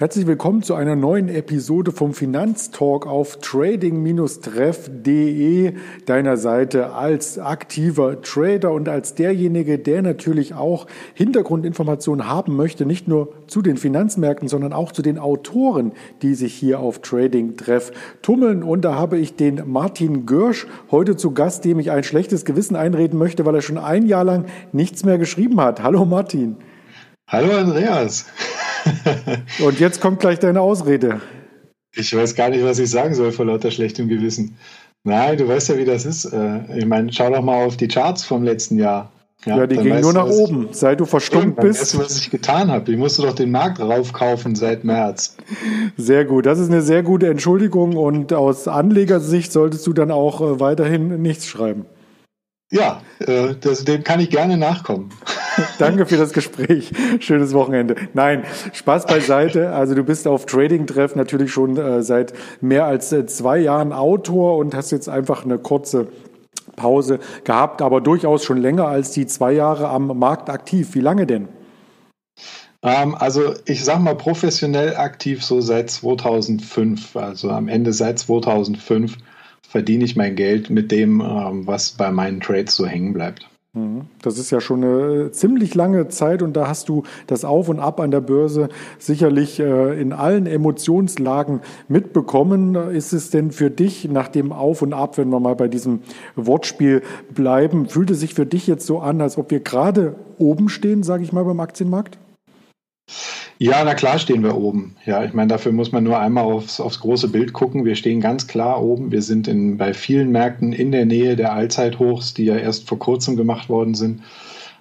Herzlich willkommen zu einer neuen Episode vom Finanztalk auf trading-treff.de, deiner Seite als aktiver Trader und als derjenige, der natürlich auch Hintergrundinformationen haben möchte, nicht nur zu den Finanzmärkten, sondern auch zu den Autoren, die sich hier auf Trading Treff tummeln. Und da habe ich den Martin Görsch heute zu Gast, dem ich ein schlechtes Gewissen einreden möchte, weil er schon ein Jahr lang nichts mehr geschrieben hat. Hallo Martin. Hallo Andreas. Und jetzt kommt gleich deine Ausrede. Ich weiß gar nicht, was ich sagen soll vor lauter schlechtem Gewissen. Nein, du weißt ja, wie das ist. Äh, ich meine, schau doch mal auf die Charts vom letzten Jahr. Ja, ja die gingen nur nach oben, ich, seit du verstummt bist. Weißt du, was ich getan habe? Ich musste doch den Markt raufkaufen seit März. Sehr gut, das ist eine sehr gute Entschuldigung und aus Anlegersicht solltest du dann auch äh, weiterhin nichts schreiben. Ja, äh, das, dem kann ich gerne nachkommen. Danke für das Gespräch. Schönes Wochenende. Nein, Spaß beiseite. Also du bist auf Trading-Treff natürlich schon äh, seit mehr als äh, zwei Jahren Autor und hast jetzt einfach eine kurze Pause gehabt, aber durchaus schon länger als die zwei Jahre am Markt aktiv. Wie lange denn? Ähm, also ich sag mal professionell aktiv so seit 2005, also am Ende seit 2005 verdiene ich mein Geld mit dem, ähm, was bei meinen Trades so hängen bleibt. Mhm. Das ist ja schon eine ziemlich lange Zeit und da hast du das Auf und Ab an der Börse sicherlich äh, in allen Emotionslagen mitbekommen. Ist es denn für dich nach dem Auf und Ab, wenn wir mal bei diesem Wortspiel bleiben, fühlt es sich für dich jetzt so an, als ob wir gerade oben stehen, sage ich mal, beim Aktienmarkt? Ja, na klar stehen wir oben. Ja, ich meine, dafür muss man nur einmal aufs, aufs große Bild gucken. Wir stehen ganz klar oben. Wir sind in, bei vielen Märkten in der Nähe der Allzeithochs, die ja erst vor kurzem gemacht worden sind.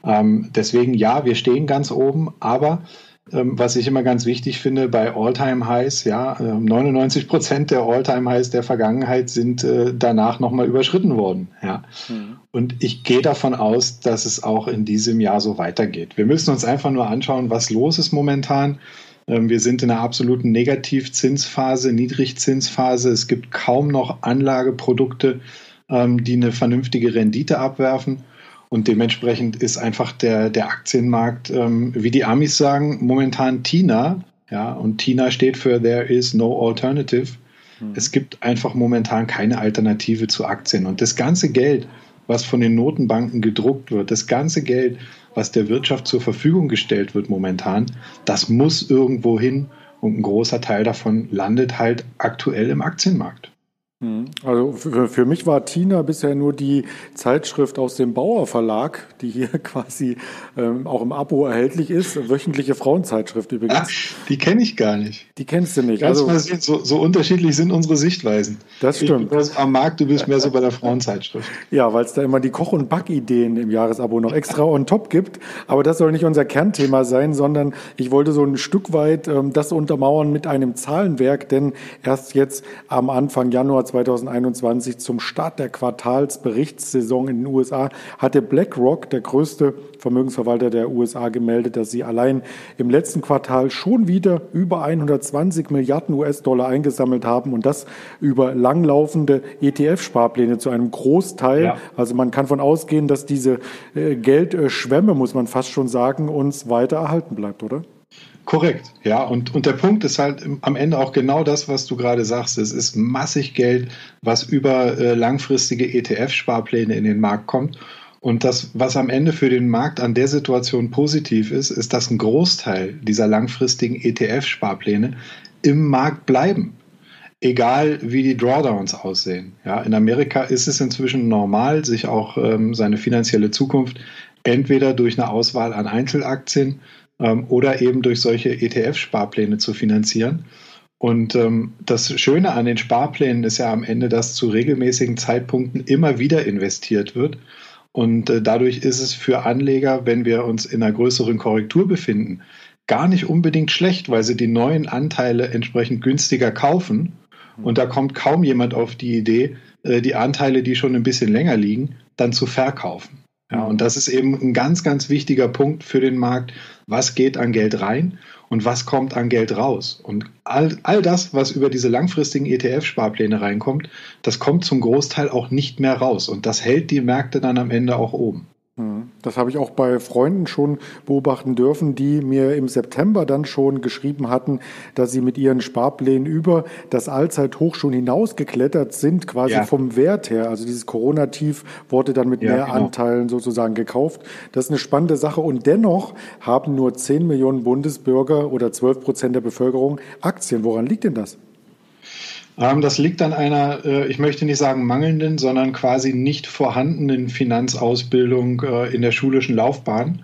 Ähm, deswegen ja, wir stehen ganz oben, aber was ich immer ganz wichtig finde bei All-Time-Highs, ja, 99 ähm, Prozent der All-Time-Highs der Vergangenheit sind äh, danach nochmal überschritten worden. Ja. Mhm. Und ich gehe davon aus, dass es auch in diesem Jahr so weitergeht. Wir müssen uns einfach nur anschauen, was los ist momentan. Ähm, wir sind in einer absoluten Negativzinsphase, Niedrigzinsphase. Es gibt kaum noch Anlageprodukte, die eine vernünftige Rendite abwerfen. Und dementsprechend ist einfach der, der Aktienmarkt, ähm, wie die Amis sagen, momentan TINA. Ja, und TINA steht für There is no alternative. Mhm. Es gibt einfach momentan keine Alternative zu Aktien. Und das ganze Geld, was von den Notenbanken gedruckt wird, das ganze Geld, was der Wirtschaft zur Verfügung gestellt wird momentan, das muss irgendwo hin. Und ein großer Teil davon landet halt aktuell im Aktienmarkt. Mhm. Also für, für, mich war Tina bisher nur die Zeitschrift aus dem Bauer Verlag, die hier quasi ähm, auch im Abo erhältlich ist. Wöchentliche Frauenzeitschrift übrigens. Ach, die kenne ich gar nicht. Die kennst du nicht. also, mal sehen, so, so, unterschiedlich sind unsere Sichtweisen. Das stimmt. Ich bin am Markt, du bist mehr so bei der Frauenzeitschrift. Ja, weil es da immer die Koch- und Backideen im Jahresabo noch extra on top gibt. Aber das soll nicht unser Kernthema sein, sondern ich wollte so ein Stück weit ähm, das untermauern mit einem Zahlenwerk, denn erst jetzt am Anfang Januar 2021 zum Start der Quartalsberichtssaison in den USA hatte BlackRock, der größte Vermögensverwalter der USA, gemeldet, dass sie allein im letzten Quartal schon wieder über 120 Milliarden US-Dollar eingesammelt haben und das über langlaufende ETF-Sparpläne zu einem Großteil. Ja. Also man kann von ausgehen, dass diese äh, Geldschwemme, muss man fast schon sagen, uns weiter erhalten bleibt, oder? Korrekt, ja. Und, und der Punkt ist halt am Ende auch genau das, was du gerade sagst. Es ist massig Geld, was über äh, langfristige ETF-Sparpläne in den Markt kommt. Und das, was am Ende für den Markt an der Situation positiv ist, ist, dass ein Großteil dieser langfristigen ETF-Sparpläne im Markt bleiben. Egal wie die Drawdowns aussehen. Ja, in Amerika ist es inzwischen normal, sich auch ähm, seine finanzielle Zukunft entweder durch eine Auswahl an Einzelaktien ähm, oder eben durch solche ETF-Sparpläne zu finanzieren. Und ähm, das Schöne an den Sparplänen ist ja am Ende, dass zu regelmäßigen Zeitpunkten immer wieder investiert wird. Und äh, dadurch ist es für Anleger, wenn wir uns in einer größeren Korrektur befinden, gar nicht unbedingt schlecht, weil sie die neuen Anteile entsprechend günstiger kaufen. Und da kommt kaum jemand auf die Idee, äh, die Anteile, die schon ein bisschen länger liegen, dann zu verkaufen. Ja, und das ist eben ein ganz, ganz wichtiger Punkt für den Markt. Was geht an Geld rein und was kommt an Geld raus? Und all, all das, was über diese langfristigen ETF-Sparpläne reinkommt, das kommt zum Großteil auch nicht mehr raus. Und das hält die Märkte dann am Ende auch oben. Mhm. Das habe ich auch bei Freunden schon beobachten dürfen, die mir im September dann schon geschrieben hatten, dass sie mit ihren Sparplänen über das Allzeithoch schon hinausgeklettert sind, quasi ja. vom Wert her. Also dieses Corona-Tief wurde dann mit ja, mehr genau. Anteilen sozusagen gekauft. Das ist eine spannende Sache. Und dennoch haben nur 10 Millionen Bundesbürger oder 12 Prozent der Bevölkerung Aktien. Woran liegt denn das? Ähm, das liegt an einer, äh, ich möchte nicht sagen mangelnden, sondern quasi nicht vorhandenen Finanzausbildung äh, in der schulischen Laufbahn.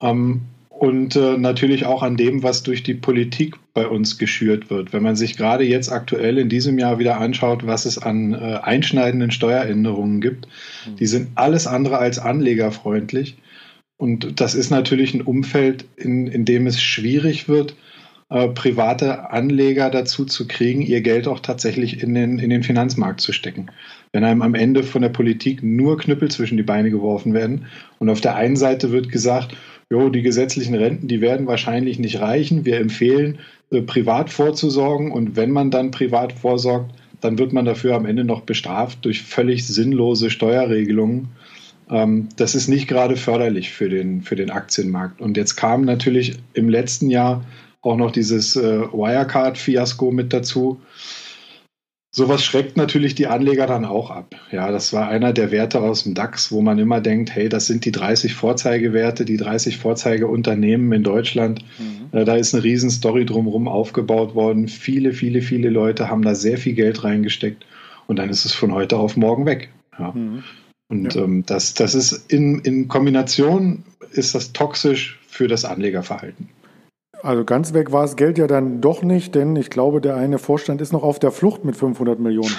Ähm, und äh, natürlich auch an dem, was durch die Politik bei uns geschürt wird. Wenn man sich gerade jetzt aktuell in diesem Jahr wieder anschaut, was es an einschneidenden Steueränderungen gibt, mhm. die sind alles andere als anlegerfreundlich. Und das ist natürlich ein Umfeld, in, in dem es schwierig wird, äh, private Anleger dazu zu kriegen, ihr Geld auch tatsächlich in den, in den Finanzmarkt zu stecken. Wenn einem am Ende von der Politik nur Knüppel zwischen die Beine geworfen werden und auf der einen Seite wird gesagt, jo, die gesetzlichen Renten, die werden wahrscheinlich nicht reichen. Wir empfehlen, äh, privat vorzusorgen und wenn man dann privat vorsorgt, dann wird man dafür am Ende noch bestraft durch völlig sinnlose Steuerregelungen. Ähm, das ist nicht gerade förderlich für den, für den Aktienmarkt. Und jetzt kam natürlich im letzten Jahr auch noch dieses äh, Wirecard-Fiasko mit dazu. Sowas schreckt natürlich die Anleger dann auch ab. Ja, das war einer der Werte aus dem DAX, wo man immer denkt, hey, das sind die 30 Vorzeigewerte, die 30 Vorzeigeunternehmen in Deutschland. Mhm. Äh, da ist eine Riesenstory drumherum aufgebaut worden. Viele, viele, viele Leute haben da sehr viel Geld reingesteckt und dann ist es von heute auf morgen weg. Ja. Mhm. Und ja. ähm, das, das ist in, in Kombination ist das toxisch für das Anlegerverhalten. Also ganz weg war das Geld ja dann doch nicht, denn ich glaube, der eine Vorstand ist noch auf der Flucht mit 500 Millionen.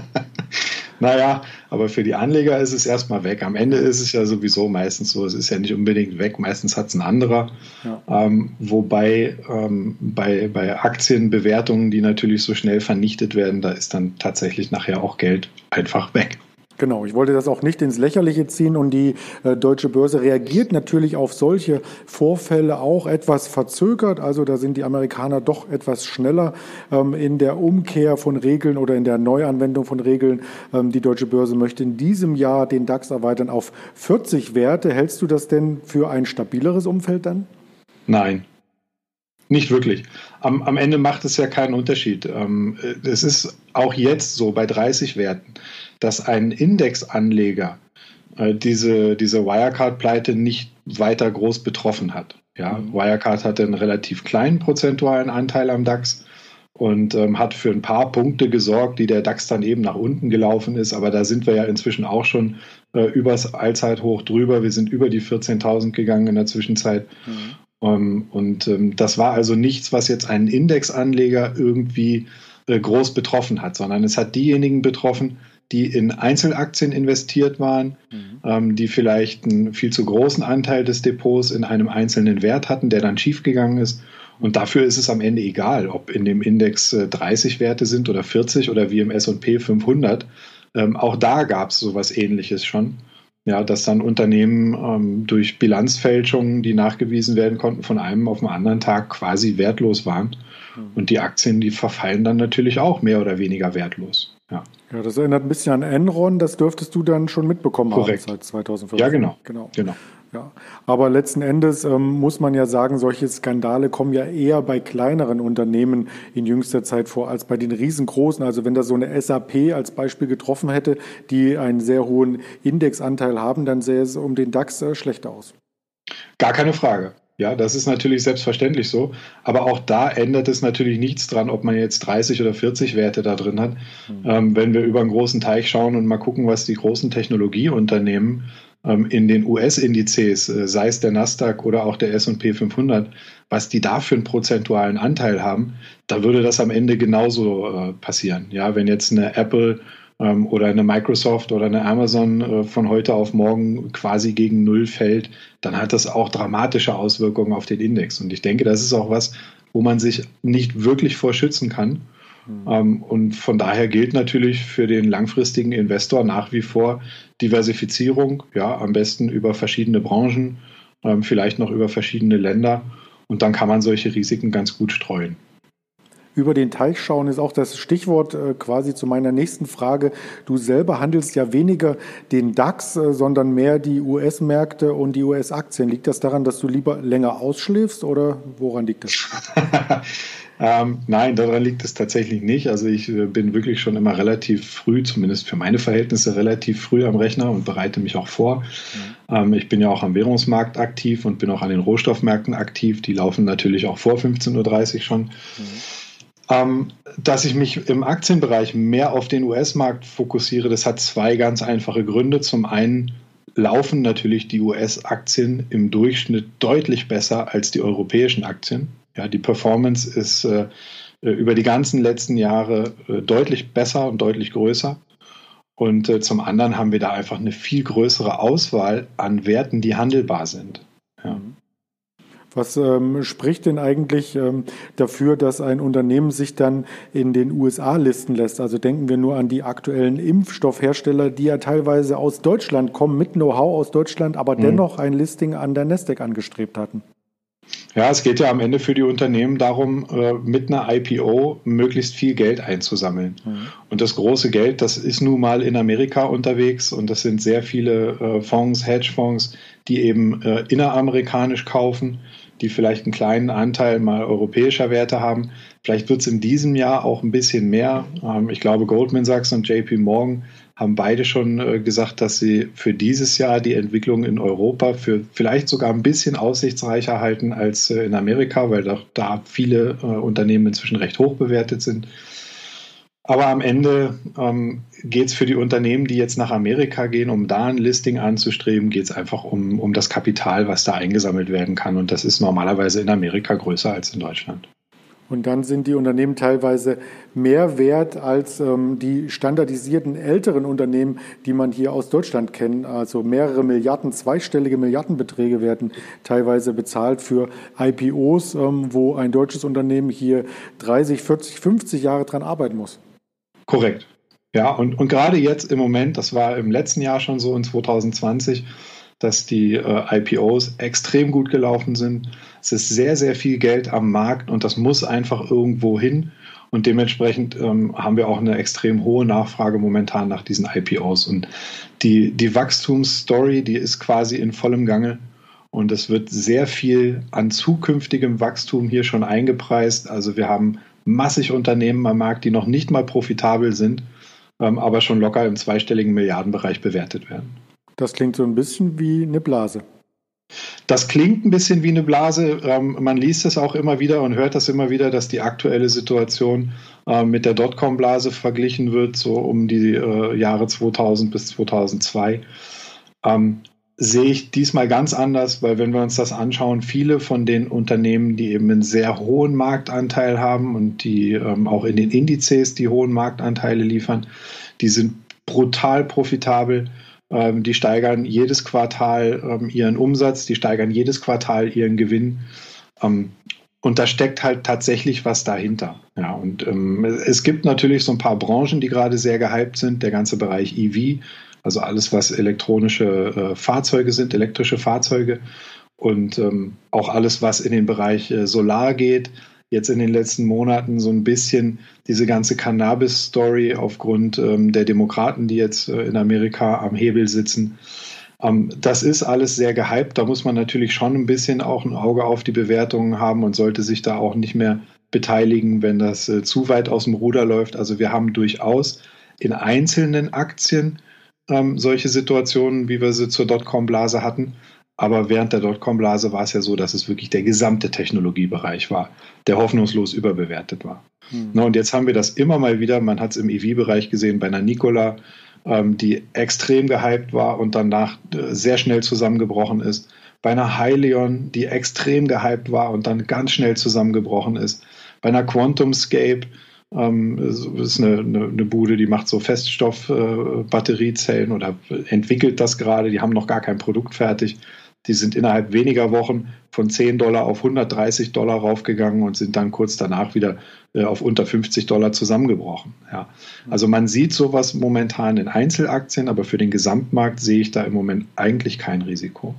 naja, aber für die Anleger ist es erstmal weg. Am Ende ist es ja sowieso meistens so, es ist ja nicht unbedingt weg, meistens hat es ein anderer. Ja. Ähm, wobei ähm, bei, bei Aktienbewertungen, die natürlich so schnell vernichtet werden, da ist dann tatsächlich nachher auch Geld einfach weg. Genau, ich wollte das auch nicht ins Lächerliche ziehen und die äh, deutsche Börse reagiert natürlich auf solche Vorfälle auch etwas verzögert. Also da sind die Amerikaner doch etwas schneller ähm, in der Umkehr von Regeln oder in der Neuanwendung von Regeln. Ähm, die deutsche Börse möchte in diesem Jahr den DAX erweitern auf 40 Werte. Hältst du das denn für ein stabileres Umfeld dann? Nein, nicht wirklich. Am, am, Ende macht es ja keinen Unterschied. Ähm, es ist auch jetzt so bei 30 Werten dass ein Indexanleger äh, diese, diese Wirecard-Pleite nicht weiter groß betroffen hat. Ja, mhm. Wirecard hatte einen relativ kleinen prozentualen Anteil am DAX und ähm, hat für ein paar Punkte gesorgt, die der DAX dann eben nach unten gelaufen ist. Aber da sind wir ja inzwischen auch schon äh, übers Allzeithoch drüber. Wir sind über die 14.000 gegangen in der Zwischenzeit. Mhm. Ähm, und ähm, das war also nichts, was jetzt einen Indexanleger irgendwie äh, groß betroffen hat, sondern es hat diejenigen betroffen, die in Einzelaktien investiert waren, mhm. ähm, die vielleicht einen viel zu großen Anteil des Depots in einem einzelnen Wert hatten, der dann schiefgegangen ist. Und dafür ist es am Ende egal, ob in dem Index äh, 30 Werte sind oder 40 oder wie im S&P 500. Ähm, auch da gab es sowas Ähnliches schon. Ja, dass dann Unternehmen ähm, durch Bilanzfälschungen, die nachgewiesen werden konnten, von einem auf den anderen Tag quasi wertlos waren. Mhm. Und die Aktien, die verfallen dann natürlich auch mehr oder weniger wertlos. Ja. ja, das erinnert ein bisschen an Enron, das dürftest du dann schon mitbekommen Korrekt. haben seit 2014. Ja, genau. genau. genau. Ja. Aber letzten Endes ähm, muss man ja sagen, solche Skandale kommen ja eher bei kleineren Unternehmen in jüngster Zeit vor als bei den riesengroßen. Also wenn das so eine SAP als Beispiel getroffen hätte, die einen sehr hohen Indexanteil haben, dann sähe es um den DAX äh, schlechter aus. Gar keine Frage. Ja, das ist natürlich selbstverständlich so. Aber auch da ändert es natürlich nichts dran, ob man jetzt 30 oder 40 Werte da drin hat. Mhm. Ähm, wenn wir über einen großen Teich schauen und mal gucken, was die großen Technologieunternehmen ähm, in den US-Indizes, äh, sei es der Nasdaq oder auch der S&P 500, was die da für einen prozentualen Anteil haben, da würde das am Ende genauso äh, passieren. Ja, wenn jetzt eine Apple ähm, oder eine Microsoft oder eine Amazon äh, von heute auf morgen quasi gegen Null fällt, dann hat das auch dramatische Auswirkungen auf den Index. Und ich denke, das ist auch was, wo man sich nicht wirklich vor schützen kann. Mhm. und von daher gilt natürlich für den langfristigen Investor nach wie vor Diversifizierung, ja, am besten über verschiedene Branchen, ähm, vielleicht noch über verschiedene Länder. Und dann kann man solche Risiken ganz gut streuen. Über den Teich schauen ist auch das Stichwort äh, quasi zu meiner nächsten Frage. Du selber handelst ja weniger den DAX, äh, sondern mehr die US-Märkte und die US-Aktien. Liegt das daran, dass du lieber länger ausschläfst oder woran liegt das? ähm, nein, daran liegt es tatsächlich nicht. Also ich äh, bin wirklich schon immer relativ früh, zumindest für meine Verhältnisse, relativ früh am Rechner und bereite mich auch vor. Mhm. Ähm, ich bin ja auch am Währungsmarkt aktiv und bin auch an den Rohstoffmärkten aktiv. Die laufen natürlich auch vor 15.30 Uhr schon. Mhm. Ähm, dass ich mich im Aktienbereich mehr auf den US-Markt fokussiere, das hat zwei ganz einfache Gründe. Zum einen laufen natürlich die US-Aktien im Durchschnitt deutlich besser als die europäischen Aktien. Ja, die Performance ist äh, über die ganzen letzten Jahre äh, deutlich besser und deutlich größer. Und äh, zum anderen haben wir da einfach eine viel größere Auswahl an Werten, die handelbar sind. Ja. Was ähm, spricht denn eigentlich ähm, dafür, dass ein Unternehmen sich dann in den USA listen lässt? Also denken wir nur an die aktuellen Impfstoffhersteller, die ja teilweise aus Deutschland kommen, mit Know-how aus Deutschland, aber mhm. dennoch ein Listing an der Nasdaq angestrebt hatten. Ja, es geht ja am Ende für die Unternehmen darum, äh, mit einer IPO möglichst viel Geld einzusammeln. Mhm. Und das große Geld, das ist nun mal in Amerika unterwegs und das sind sehr viele äh, Fonds, Hedgefonds, die eben äh, inneramerikanisch kaufen die vielleicht einen kleinen Anteil mal europäischer Werte haben. Vielleicht wird es in diesem Jahr auch ein bisschen mehr. Ähm, ich glaube, Goldman Sachs und JP Morgan haben beide schon äh, gesagt, dass sie für dieses Jahr die Entwicklung in Europa für vielleicht sogar ein bisschen aussichtsreicher halten als äh, in Amerika, weil da viele äh, Unternehmen inzwischen recht hoch bewertet sind. Aber am Ende ähm, geht es für die Unternehmen, die jetzt nach Amerika gehen, um da ein Listing anzustreben, geht es einfach um, um das Kapital, was da eingesammelt werden kann. Und das ist normalerweise in Amerika größer als in Deutschland. Und dann sind die Unternehmen teilweise mehr wert als ähm, die standardisierten älteren Unternehmen, die man hier aus Deutschland kennt. Also mehrere Milliarden, zweistellige Milliardenbeträge werden teilweise bezahlt für IPOs, ähm, wo ein deutsches Unternehmen hier 30, 40, 50 Jahre dran arbeiten muss. Korrekt. Ja, und, und gerade jetzt im Moment, das war im letzten Jahr schon so in 2020, dass die äh, IPOs extrem gut gelaufen sind. Es ist sehr, sehr viel Geld am Markt und das muss einfach irgendwo hin. Und dementsprechend ähm, haben wir auch eine extrem hohe Nachfrage momentan nach diesen IPOs. Und die, die Wachstumsstory, die ist quasi in vollem Gange. Und es wird sehr viel an zukünftigem Wachstum hier schon eingepreist. Also wir haben massig Unternehmen am Markt, die noch nicht mal profitabel sind, ähm, aber schon locker im zweistelligen Milliardenbereich bewertet werden. Das klingt so ein bisschen wie eine Blase. Das klingt ein bisschen wie eine Blase. Ähm, man liest es auch immer wieder und hört das immer wieder, dass die aktuelle Situation äh, mit der Dotcom-Blase verglichen wird, so um die äh, Jahre 2000 bis 2002 sehe ich diesmal ganz anders, weil wenn wir uns das anschauen, viele von den Unternehmen, die eben einen sehr hohen Marktanteil haben und die ähm, auch in den Indizes die hohen Marktanteile liefern, die sind brutal profitabel. Ähm, die steigern jedes Quartal ähm, ihren Umsatz, die steigern jedes Quartal ihren Gewinn. Ähm, und da steckt halt tatsächlich was dahinter. Ja, und ähm, es gibt natürlich so ein paar Branchen, die gerade sehr gehypt sind. Der ganze Bereich EV also alles, was elektronische äh, Fahrzeuge sind, elektrische Fahrzeuge und ähm, auch alles, was in den Bereich äh, Solar geht. Jetzt in den letzten Monaten so ein bisschen diese ganze Cannabis-Story aufgrund ähm, der Demokraten, die jetzt äh, in Amerika am Hebel sitzen. Ähm, das ist alles sehr gehypt. Da muss man natürlich schon ein bisschen auch ein Auge auf die Bewertungen haben und sollte sich da auch nicht mehr beteiligen, wenn das äh, zu weit aus dem Ruder läuft. Also wir haben durchaus in einzelnen Aktien ähm, solche Situationen, wie wir sie zur Dotcom-Blase hatten. Aber während der Dotcom-Blase war es ja so, dass es wirklich der gesamte Technologiebereich war, der hoffnungslos überbewertet war. Mhm. Na, und jetzt haben wir das immer mal wieder, man hat es im EV-Bereich gesehen, bei einer Nikola, ähm, die extrem gehypt war und danach äh, sehr schnell zusammengebrochen ist. Bei einer Hylion, die extrem gehypt war und dann ganz schnell zusammengebrochen ist. Bei einer QuantumScape, ähm, ist eine, eine, eine, Bude, die macht so Feststoff-Batteriezellen äh, oder entwickelt das gerade. Die haben noch gar kein Produkt fertig. Die sind innerhalb weniger Wochen von 10 Dollar auf 130 Dollar raufgegangen und sind dann kurz danach wieder äh, auf unter 50 Dollar zusammengebrochen. Ja. Also man sieht sowas momentan in Einzelaktien, aber für den Gesamtmarkt sehe ich da im Moment eigentlich kein Risiko.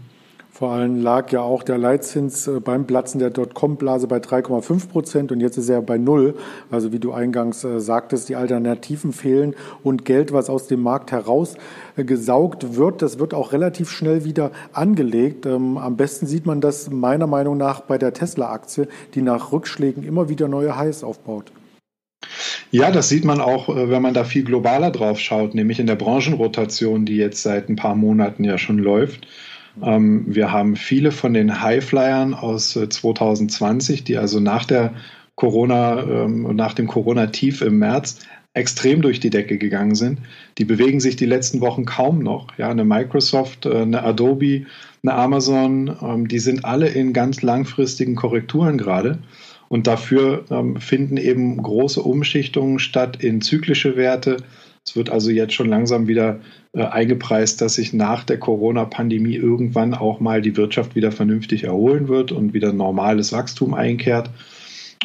Vor allem lag ja auch der Leitzins äh, beim Platzen der Dotcom-Blase bei 3,5 Prozent und jetzt ist er bei null. Also wie du eingangs äh, sagtest, die Alternativen fehlen und Geld, was aus dem Markt herausgesaugt wird, das wird auch relativ schnell wieder angelegt. Ähm, am besten sieht man das meiner Meinung nach bei der Tesla-Aktie, die nach Rückschlägen immer wieder neue Highs aufbaut. Ja, das sieht man auch, äh, wenn man da viel globaler drauf schaut, nämlich in der Branchenrotation, die jetzt seit ein paar Monaten ja schon läuft. Ähm, wir haben viele von den Highflyern aus 2020, äh, die also nach der Corona, ähm, nach dem Corona-Tief im März extrem durch die Decke gegangen sind. Die bewegen sich die letzten Wochen kaum noch. Ja, eine Microsoft, äh, eine Adobe, eine Amazon, ähm, die sind alle in ganz langfristigen Korrekturen gerade. Und dafür finden eben große Umschichtungen statt in zyklische Werte, es wird also jetzt schon langsam wieder äh, eingepreist, dass sich nach der Corona-Pandemie irgendwann auch mal die Wirtschaft wieder vernünftig erholen wird und wieder normales Wachstum einkehrt.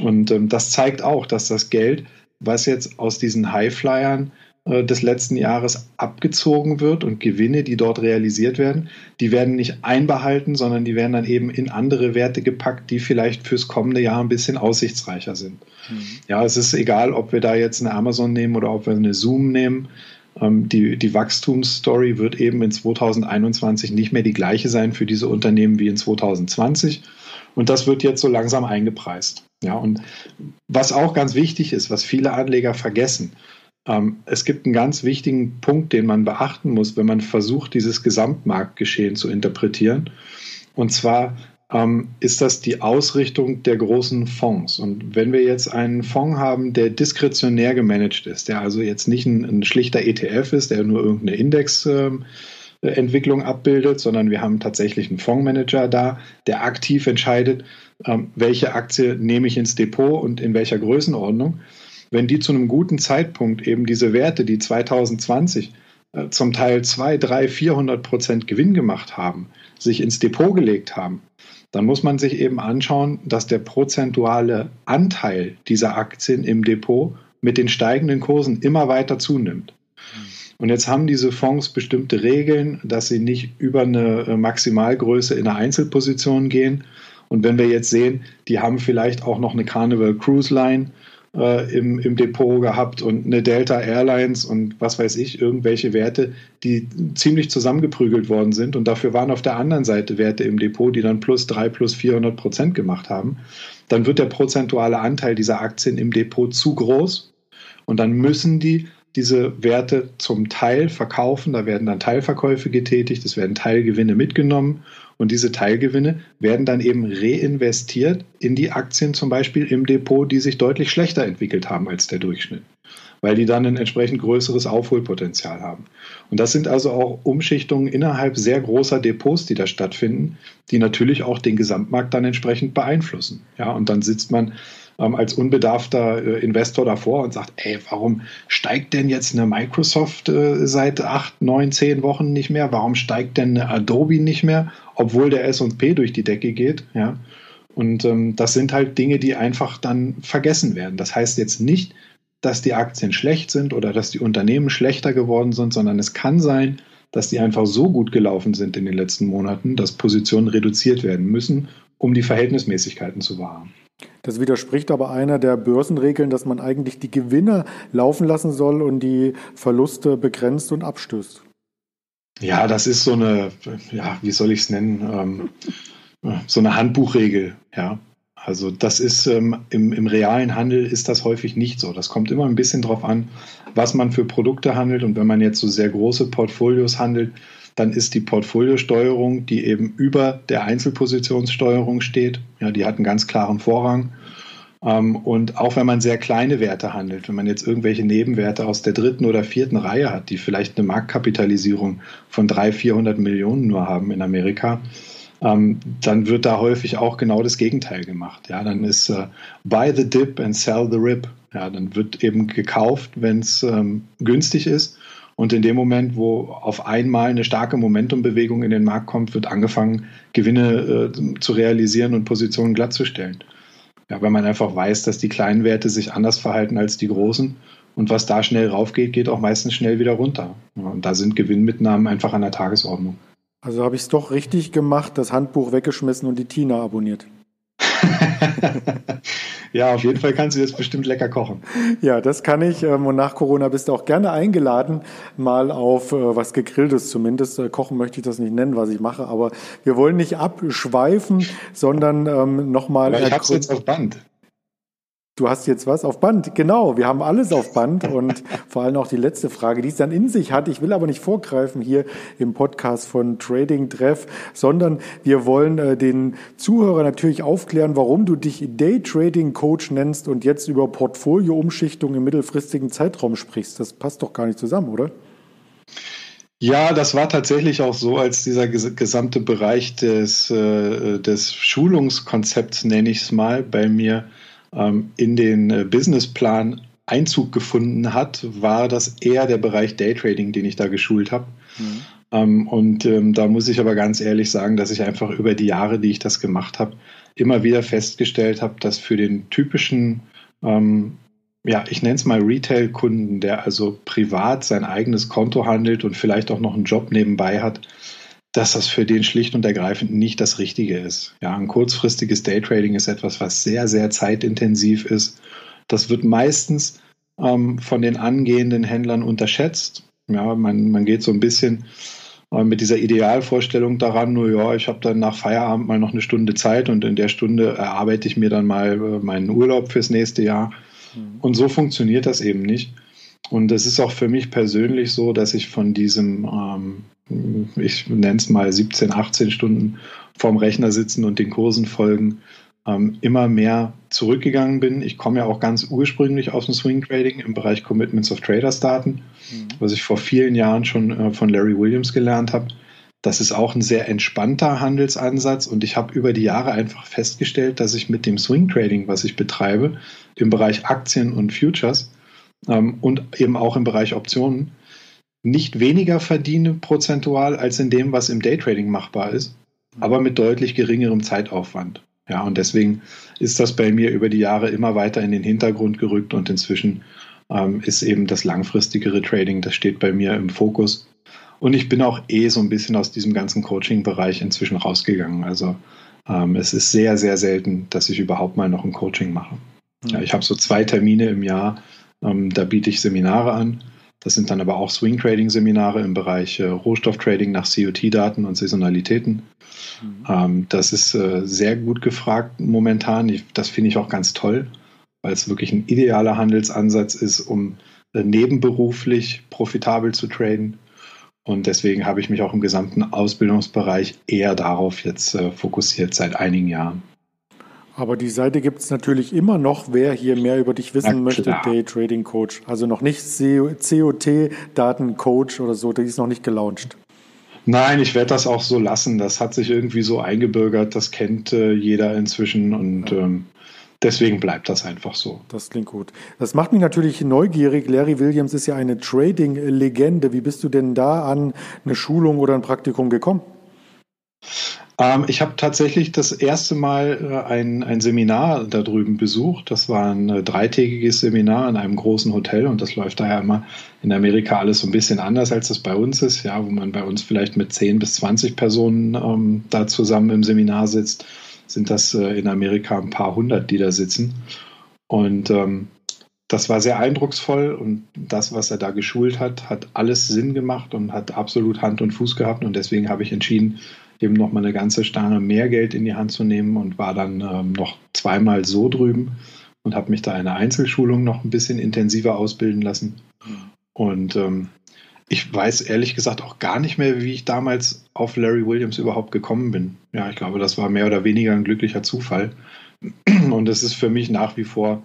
Und ähm, das zeigt auch, dass das Geld, was jetzt aus diesen Highflyern des letzten Jahres abgezogen wird und Gewinne, die dort realisiert werden, die werden nicht einbehalten, sondern die werden dann eben in andere Werte gepackt, die vielleicht fürs kommende Jahr ein bisschen aussichtsreicher sind. Mhm. Ja, es ist egal, ob wir da jetzt eine Amazon nehmen oder ob wir eine Zoom nehmen. Ähm, die, die Wachstumsstory wird eben in 2021 nicht mehr die gleiche sein für diese Unternehmen wie in 2020. Und das wird jetzt so langsam eingepreist. Ja, und was auch ganz wichtig ist, was viele Anleger vergessen, es gibt einen ganz wichtigen Punkt, den man beachten muss, wenn man versucht, dieses Gesamtmarktgeschehen zu interpretieren. Und zwar ähm, ist das die Ausrichtung der großen Fonds. Und wenn wir jetzt einen Fonds haben, der diskretionär gemanagt ist, der also jetzt nicht ein, ein schlichter ETF ist, der nur irgendeine Indexentwicklung ähm, abbildet, sondern wir haben tatsächlich einen Fondsmanager da, der aktiv entscheidet, welche Aktie nehme ich ins Depot und in welcher Größenordnung wenn die zu einem guten Zeitpunkt eben diese Werte, die 2020 äh, zum Teil 2, 3, 400 Prozent Gewinn gemacht haben, sich ins Depot gelegt haben, dann muss man sich eben anschauen, dass der prozentuale Anteil dieser Aktien im Depot mit den steigenden Kursen immer weiter zunimmt. Und jetzt haben diese Fonds bestimmte Regeln, dass sie nicht über eine äh, Maximalgröße in einer Einzelposition gehen. Und wenn wir jetzt sehen, die haben vielleicht auch noch eine Carnival Cruise Line äh, im, im Depot gehabt und eine Delta Airlines und was weiß ich, irgendwelche Werte, die ziemlich zusammengeprügelt worden sind. Und dafür waren auf der anderen Seite Werte im Depot, die dann plus drei, plus 400 Prozent gemacht haben. Dann wird der prozentuale Anteil dieser Aktien im Depot zu groß. Und dann müssen die diese Werte zum Teil verkaufen. Da werden dann Teilverkäufe getätigt, es werden Teilgewinne mitgenommen und diese Teilgewinne werden dann eben reinvestiert in die Aktien zum Beispiel im Depot, die sich deutlich schlechter entwickelt haben als der Durchschnitt, weil die dann ein entsprechend größeres Aufholpotenzial haben. Und das sind also auch Umschichtungen innerhalb sehr großer Depots, die da stattfinden, die natürlich auch den Gesamtmarkt dann entsprechend beeinflussen. Ja, und dann sitzt man ähm, als unbedarfter äh, Investor davor und sagt, ey, warum steigt denn jetzt eine Microsoft äh, seit acht, neun, zehn Wochen nicht mehr? Warum steigt denn eine Adobe nicht mehr, obwohl der S&P durch die Decke geht? Ja. Und ähm, das sind halt Dinge, die einfach dann vergessen werden. Das heißt jetzt nicht, dass die Aktien schlecht sind oder dass die Unternehmen schlechter geworden sind, sondern es kann sein, dass die einfach so gut gelaufen sind in den letzten Monaten, dass Positionen reduziert werden müssen, um die Verhältnismäßigkeiten zu wahren. Das widerspricht aber einer der Börsenregeln, dass man eigentlich die Gewinne laufen lassen soll und die Verluste begrenzt und abstößt. Ja, das ist so eine, ja, wie soll ich es nennen, ähm, so eine Handbuchregel, ja. Also das ist ähm, im, im realen Handel ist das häufig nicht so. Das kommt immer ein bisschen drauf an, was man für Produkte handelt. Und wenn man jetzt so sehr große Portfolios handelt, dann ist die Portfoliosteuerung, die eben über der Einzelpositionssteuerung steht, ja, die hat einen ganz klaren Vorrang. Ähm, und auch wenn man sehr kleine Werte handelt, wenn man jetzt irgendwelche Nebenwerte aus der dritten oder vierten Reihe hat, die vielleicht eine Marktkapitalisierung von 300, 400 Millionen nur haben in Amerika, ähm, dann wird da häufig auch genau das Gegenteil gemacht. Ja, dann ist äh, buy the dip and sell the rip. Ja, dann wird eben gekauft, wenn es ähm, günstig ist und in dem Moment, wo auf einmal eine starke Momentumbewegung in den Markt kommt, wird angefangen, Gewinne äh, zu realisieren und Positionen glattzustellen. Ja, weil man einfach weiß, dass die kleinen Werte sich anders verhalten als die großen. Und was da schnell raufgeht, geht auch meistens schnell wieder runter. Und da sind Gewinnmitnahmen einfach an der Tagesordnung. Also habe ich es doch richtig gemacht, das Handbuch weggeschmissen und die Tina abonniert. ja, auf jeden Fall kannst du jetzt bestimmt lecker kochen. Ja, das kann ich. Ähm, und nach Corona bist du auch gerne eingeladen, mal auf äh, was Gegrilltes zumindest. Äh, kochen möchte ich das nicht nennen, was ich mache, aber wir wollen nicht abschweifen, sondern ähm, nochmal. Ich hab's jetzt auf Band. Du hast jetzt was auf Band, genau. Wir haben alles auf Band und vor allem auch die letzte Frage, die es dann in sich hat. Ich will aber nicht vorgreifen hier im Podcast von Trading Treff, sondern wir wollen äh, den Zuhörer natürlich aufklären, warum du dich Day Trading Coach nennst und jetzt über Portfolio-Umschichtung im mittelfristigen Zeitraum sprichst. Das passt doch gar nicht zusammen, oder? Ja, das war tatsächlich auch so, als dieser gesamte Bereich des, äh, des Schulungskonzepts, nenne ich es mal, bei mir in den äh, Businessplan Einzug gefunden hat, war das eher der Bereich Daytrading, den ich da geschult habe. Mhm. Ähm, und ähm, da muss ich aber ganz ehrlich sagen, dass ich einfach über die Jahre, die ich das gemacht habe, immer wieder festgestellt habe, dass für den typischen, ähm, ja, ich nenne es mal Retail-Kunden, der also privat sein eigenes Konto handelt und vielleicht auch noch einen Job nebenbei hat, dass das für den schlicht und ergreifend nicht das Richtige ist. Ja, ein kurzfristiges Daytrading ist etwas, was sehr, sehr zeitintensiv ist. Das wird meistens ähm, von den angehenden Händlern unterschätzt. Ja, man, man geht so ein bisschen äh, mit dieser Idealvorstellung daran, nur ja, ich habe dann nach Feierabend mal noch eine Stunde Zeit und in der Stunde erarbeite ich mir dann mal äh, meinen Urlaub fürs nächste Jahr. Mhm. Und so funktioniert das eben nicht. Und es ist auch für mich persönlich so, dass ich von diesem ähm, ich nenne es mal 17, 18 Stunden vorm Rechner sitzen und den Kursen folgen, ähm, immer mehr zurückgegangen bin. Ich komme ja auch ganz ursprünglich aus dem Swing Trading im Bereich Commitments of Traders Daten, mhm. was ich vor vielen Jahren schon äh, von Larry Williams gelernt habe. Das ist auch ein sehr entspannter Handelsansatz und ich habe über die Jahre einfach festgestellt, dass ich mit dem Swing Trading, was ich betreibe, im Bereich Aktien und Futures ähm, und eben auch im Bereich Optionen, nicht weniger verdiene prozentual als in dem, was im Daytrading machbar ist, aber mit deutlich geringerem Zeitaufwand. Ja, und deswegen ist das bei mir über die Jahre immer weiter in den Hintergrund gerückt und inzwischen ähm, ist eben das langfristigere Trading, das steht bei mir im Fokus. Und ich bin auch eh so ein bisschen aus diesem ganzen Coaching-Bereich inzwischen rausgegangen. Also ähm, es ist sehr, sehr selten, dass ich überhaupt mal noch ein Coaching mache. Ja, ich habe so zwei Termine im Jahr, ähm, da biete ich Seminare an. Das sind dann aber auch Swing Trading Seminare im Bereich äh, Rohstofftrading nach COT-Daten und Saisonalitäten. Mhm. Ähm, das ist äh, sehr gut gefragt momentan. Ich, das finde ich auch ganz toll, weil es wirklich ein idealer Handelsansatz ist, um äh, nebenberuflich profitabel zu traden. Und deswegen habe ich mich auch im gesamten Ausbildungsbereich eher darauf jetzt äh, fokussiert seit einigen Jahren. Aber die Seite gibt es natürlich immer noch, wer hier mehr über dich wissen möchte, Day Trading Coach. Also noch nicht COT-Daten-Coach oder so, die ist noch nicht gelauncht. Nein, ich werde das auch so lassen. Das hat sich irgendwie so eingebürgert, das kennt äh, jeder inzwischen und ja. ähm, deswegen bleibt das einfach so. Das klingt gut. Das macht mich natürlich neugierig. Larry Williams ist ja eine Trading-Legende. Wie bist du denn da an eine Schulung oder ein Praktikum gekommen? Ähm, ich habe tatsächlich das erste Mal äh, ein, ein Seminar da drüben besucht. Das war ein äh, dreitägiges Seminar in einem großen Hotel und das läuft daher immer in Amerika alles so ein bisschen anders, als es bei uns ist, ja, wo man bei uns vielleicht mit 10 bis 20 Personen ähm, da zusammen im Seminar sitzt, sind das äh, in Amerika ein paar hundert, die da sitzen. Und ähm, das war sehr eindrucksvoll und das, was er da geschult hat, hat alles Sinn gemacht und hat absolut Hand und Fuß gehabt und deswegen habe ich entschieden, eben noch mal eine ganze Stange mehr Geld in die Hand zu nehmen und war dann ähm, noch zweimal so drüben und habe mich da in einer Einzelschulung noch ein bisschen intensiver ausbilden lassen. Und ähm, ich weiß ehrlich gesagt auch gar nicht mehr, wie ich damals auf Larry Williams überhaupt gekommen bin. Ja, ich glaube, das war mehr oder weniger ein glücklicher Zufall. Und es ist für mich nach wie vor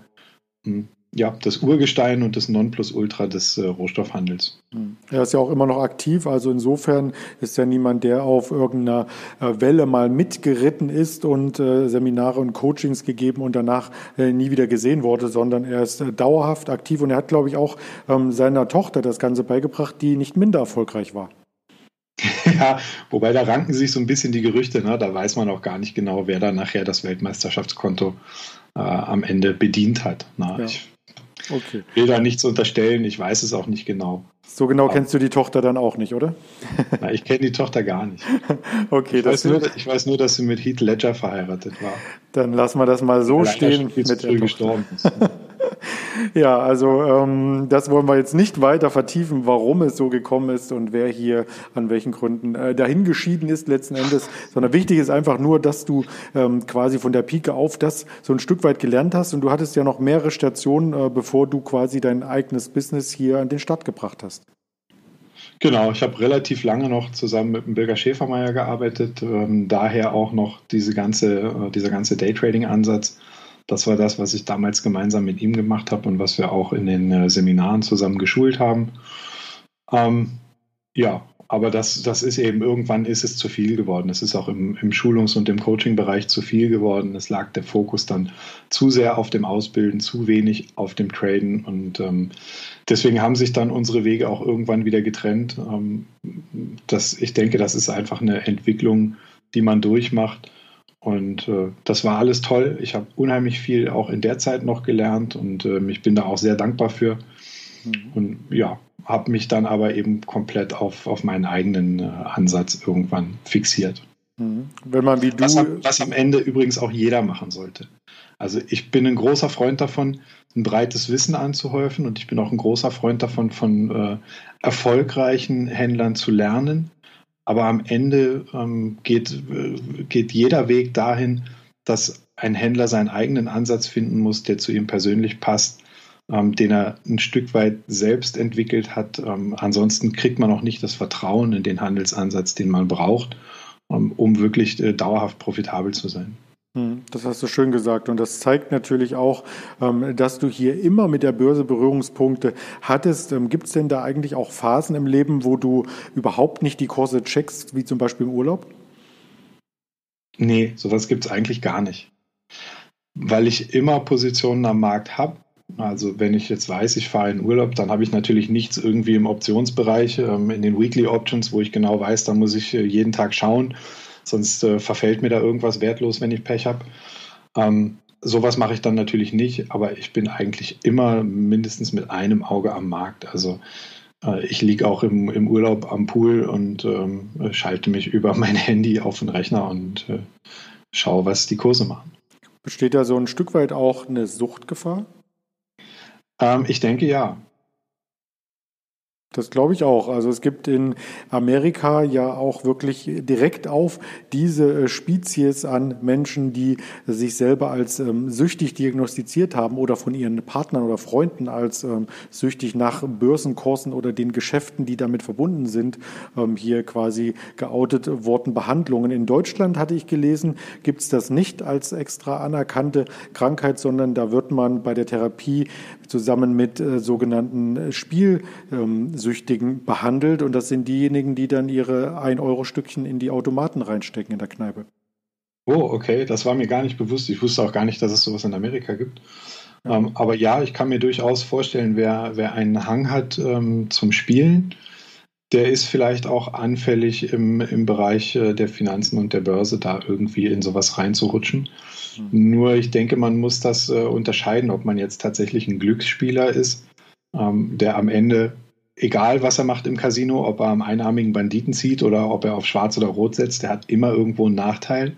hm, ja, das Urgestein und das Nonplusultra des äh, Rohstoffhandels. Er ist ja auch immer noch aktiv, also insofern ist er niemand, der auf irgendeiner äh, Welle mal mitgeritten ist und äh, Seminare und Coachings gegeben und danach äh, nie wieder gesehen wurde, sondern er ist äh, dauerhaft aktiv und er hat, glaube ich, auch ähm, seiner Tochter das Ganze beigebracht, die nicht minder erfolgreich war. Ja, wobei da ranken sich so ein bisschen die Gerüchte, ne? da weiß man auch gar nicht genau, wer da nachher das Weltmeisterschaftskonto äh, am Ende bedient hat. Ne? Ja. Ich Okay. will da nichts unterstellen, ich weiß es auch nicht genau. So genau Aber kennst du die Tochter dann auch nicht, oder? Na, ich kenne die Tochter gar nicht. okay, ich, weiß nur, ich weiß nur, dass sie mit Heath Ledger verheiratet war. Dann lassen wir das mal so Leider stehen. Mit der früh gestorben ist. Ja, also ähm, das wollen wir jetzt nicht weiter vertiefen, warum es so gekommen ist und wer hier an welchen Gründen äh, dahin geschieden ist letzten Endes, sondern wichtig ist einfach nur, dass du ähm, quasi von der Pike auf das so ein Stück weit gelernt hast und du hattest ja noch mehrere Stationen, äh, bevor du quasi dein eigenes Business hier an den Start gebracht hast. Genau, ich habe relativ lange noch zusammen mit dem Birger Schäfermeier gearbeitet, ähm, daher auch noch diese ganze, äh, dieser ganze Daytrading-Ansatz das war das, was ich damals gemeinsam mit ihm gemacht habe und was wir auch in den äh, Seminaren zusammen geschult haben. Ähm, ja, aber das, das ist eben, irgendwann ist es zu viel geworden. Es ist auch im, im Schulungs- und im Coaching-Bereich zu viel geworden. Es lag der Fokus dann zu sehr auf dem Ausbilden, zu wenig auf dem Traden. Und ähm, deswegen haben sich dann unsere Wege auch irgendwann wieder getrennt. Ähm, das, ich denke, das ist einfach eine Entwicklung, die man durchmacht. Und äh, das war alles toll. Ich habe unheimlich viel auch in der Zeit noch gelernt und äh, ich bin da auch sehr dankbar für. Mhm. Und ja, habe mich dann aber eben komplett auf, auf meinen eigenen äh, Ansatz irgendwann fixiert. Mhm. Wenn man wie du. Was, was am Ende übrigens auch jeder machen sollte. Also ich bin ein großer Freund davon, ein breites Wissen anzuhäufen und ich bin auch ein großer Freund davon, von äh, erfolgreichen Händlern zu lernen aber am Ende ähm, geht, äh, geht jeder Weg dahin, dass ein Händler seinen eigenen Ansatz finden muss, der zu ihm persönlich passt, ähm, den er ein Stück weit selbst entwickelt hat. Ähm, ansonsten kriegt man auch nicht das Vertrauen in den Handelsansatz, den man braucht, ähm, um wirklich äh, dauerhaft profitabel zu sein. Hm, das hast du schön gesagt. Und das zeigt natürlich auch, ähm, dass du hier immer mit der Börse Berührungspunkte hattest. Ähm, Gibt es denn da eigentlich auch Phasen im Leben, wo du überhaupt nicht die Kurse checkst, wie zum Beispiel im Urlaub? Nee, sowas gibt es eigentlich gar nicht. Weil ich immer Positionen am Markt habe. Also wenn ich jetzt weiß, ich fahre in Urlaub, dann habe ich natürlich nichts irgendwie im Optionsbereich, ähm, in den Weekly Options, wo ich genau weiß, da muss ich äh, jeden Tag schauen sonst äh, verfällt mir da irgendwas wertlos, wenn ich Pech habe. Ähm, sowas mache ich dann natürlich nicht, aber ich bin eigentlich immer mindestens mit einem Auge am Markt. Also äh, ich liege auch im, im Urlaub am Pool und ähm, schalte mich über mein Handy auf den Rechner und äh, schaue, was die Kurse machen. Besteht da so ein Stück weit auch eine Suchtgefahr? Ähm, ich denke ja. Das glaube ich auch. Also es gibt in Amerika ja auch wirklich direkt auf diese äh, Spezies an Menschen, die sich selber als ähm, süchtig diagnostiziert haben oder von ihren Partnern oder Freunden als ähm, süchtig nach Börsenkursen oder den Geschäften, die damit verbunden sind, ähm, hier quasi geoutet worden Behandlungen. In Deutschland hatte ich gelesen, gibt es das nicht als extra anerkannte Krankheit, sondern da wird man bei der Therapie zusammen mit äh, sogenannten Spiel ähm, Süchtigen behandelt und das sind diejenigen, die dann ihre 1-Euro-Stückchen in die Automaten reinstecken in der Kneipe. Oh, okay, das war mir gar nicht bewusst. Ich wusste auch gar nicht, dass es sowas in Amerika gibt. Ja. Ähm, aber ja, ich kann mir durchaus vorstellen, wer, wer einen Hang hat ähm, zum Spielen, der ist vielleicht auch anfällig im, im Bereich äh, der Finanzen und der Börse, da irgendwie in sowas reinzurutschen. Mhm. Nur ich denke, man muss das äh, unterscheiden, ob man jetzt tatsächlich ein Glücksspieler ist, ähm, der am Ende egal was er macht im Casino, ob er am einarmigen Banditen zieht oder ob er auf Schwarz oder Rot setzt, der hat immer irgendwo einen Nachteil.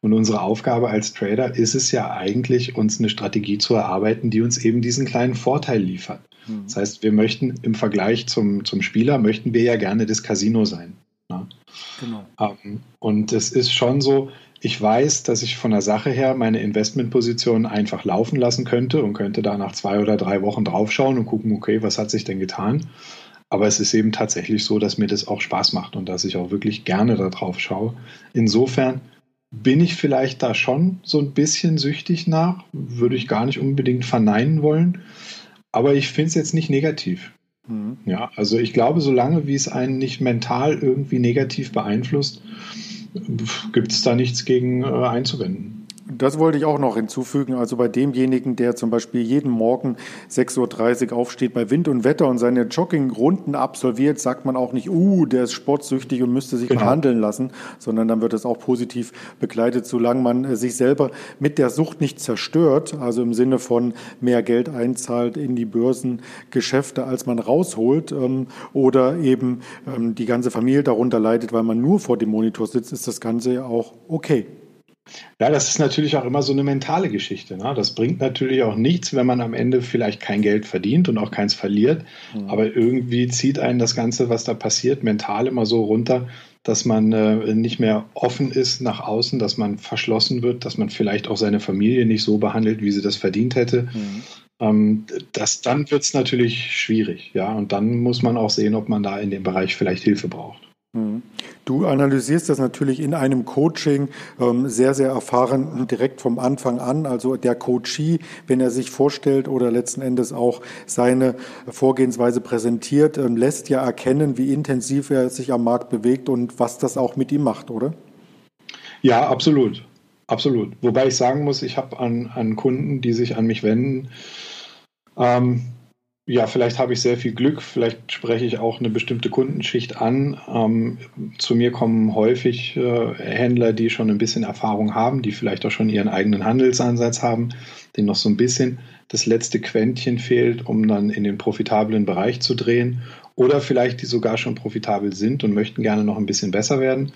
Und unsere Aufgabe als Trader ist es ja eigentlich, uns eine Strategie zu erarbeiten, die uns eben diesen kleinen Vorteil liefert. Mhm. Das heißt, wir möchten im Vergleich zum, zum Spieler, möchten wir ja gerne das Casino sein. Ne? Genau. Ähm, und es ist schon so, ich weiß, dass ich von der Sache her meine Investmentposition einfach laufen lassen könnte und könnte da nach zwei oder drei Wochen draufschauen und gucken, okay, was hat sich denn getan? Aber es ist eben tatsächlich so, dass mir das auch Spaß macht und dass ich auch wirklich gerne da drauf schaue. Insofern bin ich vielleicht da schon so ein bisschen süchtig nach, würde ich gar nicht unbedingt verneinen wollen. Aber ich finde es jetzt nicht negativ. Mhm. Ja, also ich glaube, solange wie es einen nicht mental irgendwie negativ beeinflusst, gibt es da nichts gegen äh, einzuwenden. Das wollte ich auch noch hinzufügen. Also bei demjenigen, der zum Beispiel jeden Morgen 6.30 Uhr aufsteht bei Wind und Wetter und seine Joggingrunden absolviert, sagt man auch nicht, uh, der ist sportsüchtig und müsste sich genau. behandeln lassen, sondern dann wird es auch positiv begleitet, solange man äh, sich selber mit der Sucht nicht zerstört, also im Sinne von mehr Geld einzahlt in die Börsengeschäfte, als man rausholt, ähm, oder eben ähm, die ganze Familie darunter leidet, weil man nur vor dem Monitor sitzt, ist das Ganze ja auch okay. Ja, das ist natürlich auch immer so eine mentale Geschichte. Ne? Das bringt natürlich auch nichts, wenn man am Ende vielleicht kein Geld verdient und auch keins verliert. Mhm. Aber irgendwie zieht einen das Ganze, was da passiert, mental immer so runter, dass man äh, nicht mehr offen ist nach außen, dass man verschlossen wird, dass man vielleicht auch seine Familie nicht so behandelt, wie sie das verdient hätte. Mhm. Ähm, das, dann wird es natürlich schwierig. Ja, und dann muss man auch sehen, ob man da in dem Bereich vielleicht Hilfe braucht. Mhm. Du analysierst das natürlich in einem Coaching ähm, sehr, sehr erfahren direkt vom Anfang an. Also der Coachee, wenn er sich vorstellt oder letzten Endes auch seine Vorgehensweise präsentiert, ähm, lässt ja erkennen, wie intensiv er sich am Markt bewegt und was das auch mit ihm macht, oder? Ja, absolut. Absolut. Wobei ich sagen muss, ich habe an, an Kunden, die sich an mich wenden, ähm, ja, vielleicht habe ich sehr viel Glück, vielleicht spreche ich auch eine bestimmte Kundenschicht an. Ähm, zu mir kommen häufig äh, Händler, die schon ein bisschen Erfahrung haben, die vielleicht auch schon ihren eigenen Handelsansatz haben, denen noch so ein bisschen das letzte Quäntchen fehlt, um dann in den profitablen Bereich zu drehen. Oder vielleicht die sogar schon profitabel sind und möchten gerne noch ein bisschen besser werden.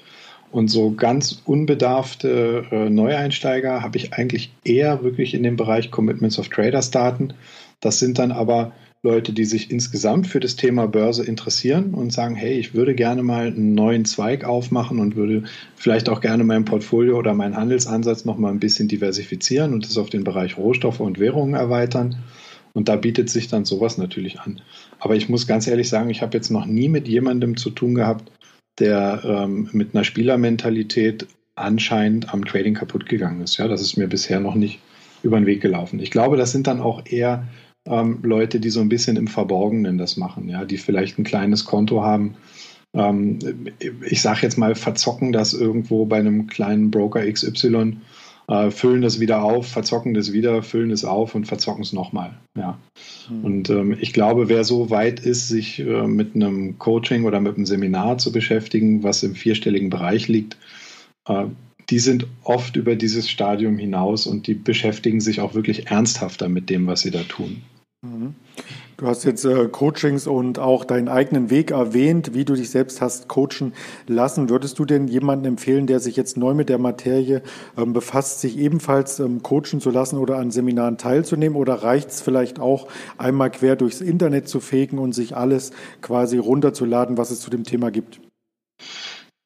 Und so ganz unbedarfte äh, Neueinsteiger habe ich eigentlich eher wirklich in dem Bereich Commitments of Traders Daten. Das sind dann aber Leute, die sich insgesamt für das Thema Börse interessieren und sagen, hey, ich würde gerne mal einen neuen Zweig aufmachen und würde vielleicht auch gerne mein Portfolio oder meinen Handelsansatz noch mal ein bisschen diversifizieren und das auf den Bereich Rohstoffe und Währungen erweitern. Und da bietet sich dann sowas natürlich an. Aber ich muss ganz ehrlich sagen, ich habe jetzt noch nie mit jemandem zu tun gehabt, der ähm, mit einer Spielermentalität anscheinend am Trading kaputt gegangen ist. Ja, das ist mir bisher noch nicht über den Weg gelaufen. Ich glaube, das sind dann auch eher ähm, Leute, die so ein bisschen im Verborgenen das machen, ja, die vielleicht ein kleines Konto haben. Ähm, ich sage jetzt mal, verzocken das irgendwo bei einem kleinen Broker XY, äh, füllen das wieder auf, verzocken das wieder, füllen es auf und verzocken es nochmal. Ja. Mhm. Und ähm, ich glaube, wer so weit ist, sich äh, mit einem Coaching oder mit einem Seminar zu beschäftigen, was im vierstelligen Bereich liegt, äh, die sind oft über dieses Stadium hinaus und die beschäftigen sich auch wirklich ernsthafter mit dem, was sie da tun. Du hast jetzt äh, Coachings und auch deinen eigenen Weg erwähnt, wie du dich selbst hast coachen lassen. Würdest du denn jemanden empfehlen, der sich jetzt neu mit der Materie ähm, befasst, sich ebenfalls ähm, coachen zu lassen oder an Seminaren teilzunehmen? Oder reicht es vielleicht auch, einmal quer durchs Internet zu fegen und sich alles quasi runterzuladen, was es zu dem Thema gibt?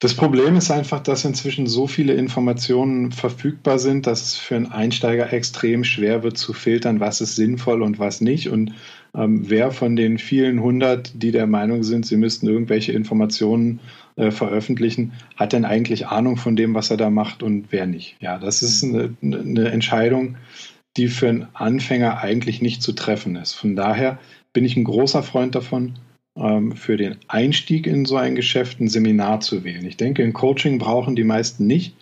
Das Problem ist einfach, dass inzwischen so viele Informationen verfügbar sind, dass es für einen Einsteiger extrem schwer wird zu filtern, was ist sinnvoll und was nicht. Und ähm, wer von den vielen hundert, die der Meinung sind, sie müssten irgendwelche Informationen äh, veröffentlichen, hat denn eigentlich Ahnung von dem, was er da macht und wer nicht? Ja, das ist eine, eine Entscheidung, die für einen Anfänger eigentlich nicht zu treffen ist. Von daher bin ich ein großer Freund davon, für den Einstieg in so ein Geschäft ein Seminar zu wählen. Ich denke, ein Coaching brauchen die meisten nicht,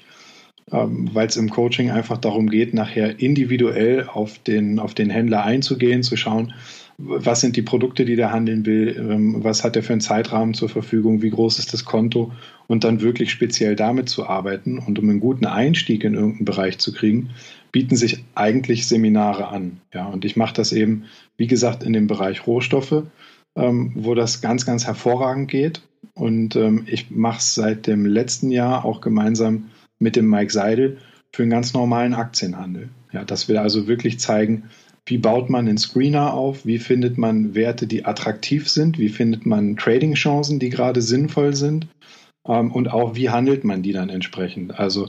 ähm, weil es im Coaching einfach darum geht, nachher individuell auf den, auf den Händler einzugehen, zu schauen, was sind die Produkte, die der handeln will, ähm, was hat er für einen Zeitrahmen zur Verfügung, wie groß ist das Konto und dann wirklich speziell damit zu arbeiten und um einen guten Einstieg in irgendeinen Bereich zu kriegen, bieten sich eigentlich Seminare an. Ja, und ich mache das eben, wie gesagt, in dem Bereich Rohstoffe ähm, wo das ganz, ganz hervorragend geht. Und ähm, ich mache es seit dem letzten Jahr auch gemeinsam mit dem Mike Seidel für einen ganz normalen Aktienhandel. Ja, dass wir also wirklich zeigen, wie baut man einen Screener auf, wie findet man Werte, die attraktiv sind, wie findet man Trading-Chancen, die gerade sinnvoll sind ähm, und auch wie handelt man die dann entsprechend. Also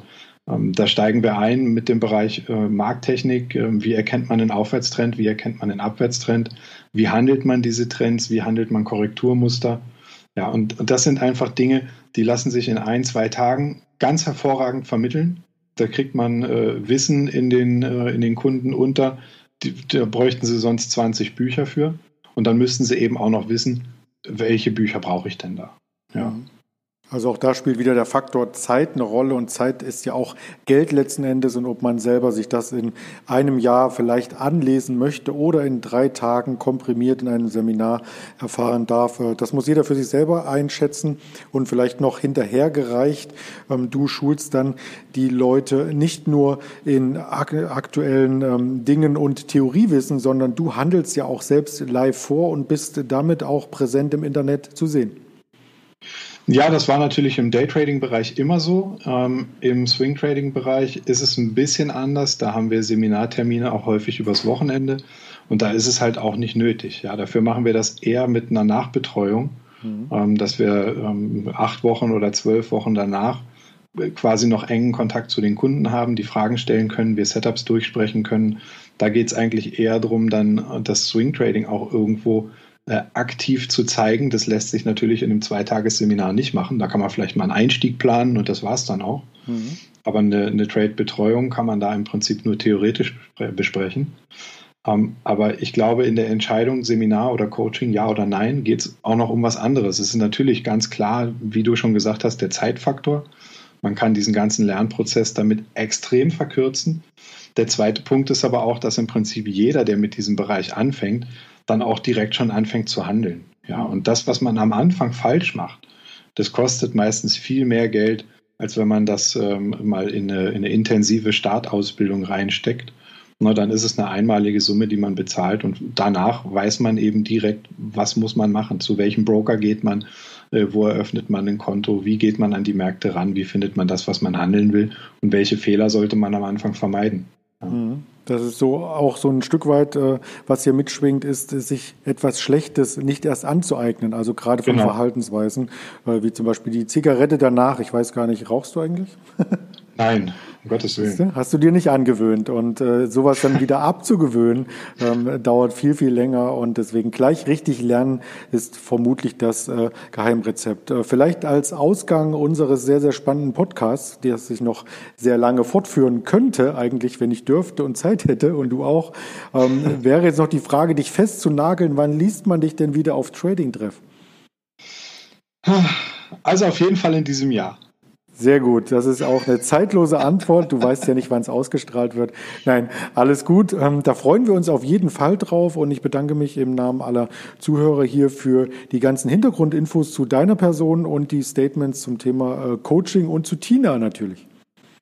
ähm, da steigen wir ein mit dem Bereich äh, Markttechnik. Äh, wie erkennt man einen Aufwärtstrend? Wie erkennt man einen Abwärtstrend? Wie handelt man diese Trends? Wie handelt man Korrekturmuster? Ja, und, und das sind einfach Dinge, die lassen sich in ein, zwei Tagen ganz hervorragend vermitteln. Da kriegt man äh, Wissen in den, äh, in den Kunden unter. Die, da bräuchten sie sonst 20 Bücher für. Und dann müssten sie eben auch noch wissen, welche Bücher brauche ich denn da. Ja. Mhm. Also auch da spielt wieder der Faktor Zeit eine Rolle und Zeit ist ja auch Geld letzten Endes und ob man selber sich das in einem Jahr vielleicht anlesen möchte oder in drei Tagen komprimiert in einem Seminar erfahren darf, äh, das muss jeder für sich selber einschätzen und vielleicht noch hinterhergereicht. Ähm, du schulst dann die Leute nicht nur in aktuellen ähm, Dingen und Theoriewissen, sondern du handelst ja auch selbst live vor und bist damit auch präsent im Internet zu sehen. Ja, das war natürlich im Daytrading-Bereich immer so. Ähm, Im Swing-Trading-Bereich ist es ein bisschen anders. Da haben wir Seminartermine auch häufig übers Wochenende. Und da ist es halt auch nicht nötig. Ja, dafür machen wir das eher mit einer Nachbetreuung, mhm. ähm, dass wir ähm, acht Wochen oder zwölf Wochen danach quasi noch engen Kontakt zu den Kunden haben, die Fragen stellen können, wir Setups durchsprechen können. Da geht es eigentlich eher darum, dann das Swing Trading auch irgendwo äh, aktiv zu zeigen. Das lässt sich natürlich in einem Zweitagesseminar nicht machen. Da kann man vielleicht mal einen Einstieg planen und das war es dann auch. Mhm. Aber eine, eine Trade-Betreuung kann man da im Prinzip nur theoretisch besprechen. Ähm, aber ich glaube, in der Entscheidung Seminar oder Coaching, ja oder nein, geht es auch noch um was anderes. Es ist natürlich ganz klar, wie du schon gesagt hast, der Zeitfaktor. Man kann diesen ganzen Lernprozess damit extrem verkürzen. Der zweite Punkt ist aber auch, dass im Prinzip jeder, der mit diesem Bereich anfängt, dann auch direkt schon anfängt zu handeln. Ja, und das, was man am Anfang falsch macht, das kostet meistens viel mehr Geld, als wenn man das ähm, mal in eine, in eine, intensive Startausbildung reinsteckt. Na, dann ist es eine einmalige Summe, die man bezahlt und danach weiß man eben direkt, was muss man machen, zu welchem Broker geht man, äh, wo eröffnet man ein Konto, wie geht man an die Märkte ran, wie findet man das, was man handeln will und welche Fehler sollte man am Anfang vermeiden. Ja. Mhm. Das ist so auch so ein Stück weit, äh, was hier mitschwingt, ist, sich etwas Schlechtes nicht erst anzueignen. Also gerade von genau. Verhaltensweisen, äh, wie zum Beispiel die Zigarette danach. Ich weiß gar nicht, rauchst du eigentlich? Nein, um Gottes Willen. Hast du dir nicht angewöhnt. Und äh, sowas dann wieder abzugewöhnen, ähm, dauert viel, viel länger. Und deswegen gleich richtig lernen ist vermutlich das äh, Geheimrezept. Äh, vielleicht als Ausgang unseres sehr, sehr spannenden Podcasts, der sich noch sehr lange fortführen könnte, eigentlich, wenn ich dürfte und Zeit hätte und du auch, ähm, wäre jetzt noch die Frage, dich festzunageln. Wann liest man dich denn wieder auf Trading-Treff? Also auf jeden Fall in diesem Jahr. Sehr gut. Das ist auch eine zeitlose Antwort. Du weißt ja nicht, wann es ausgestrahlt wird. Nein, alles gut. Ähm, da freuen wir uns auf jeden Fall drauf und ich bedanke mich im Namen aller Zuhörer hier für die ganzen Hintergrundinfos zu deiner Person und die Statements zum Thema äh, Coaching und zu Tina natürlich.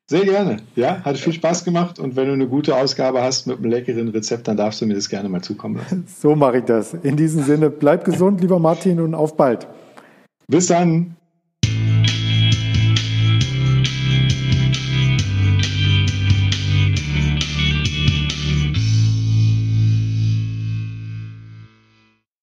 Sehr gerne. Ja, hat viel Spaß gemacht und wenn du eine gute Ausgabe hast mit einem leckeren Rezept, dann darfst du mir das gerne mal zukommen lassen. So mache ich das. In diesem Sinne, bleib gesund, lieber Martin, und auf bald. Bis dann.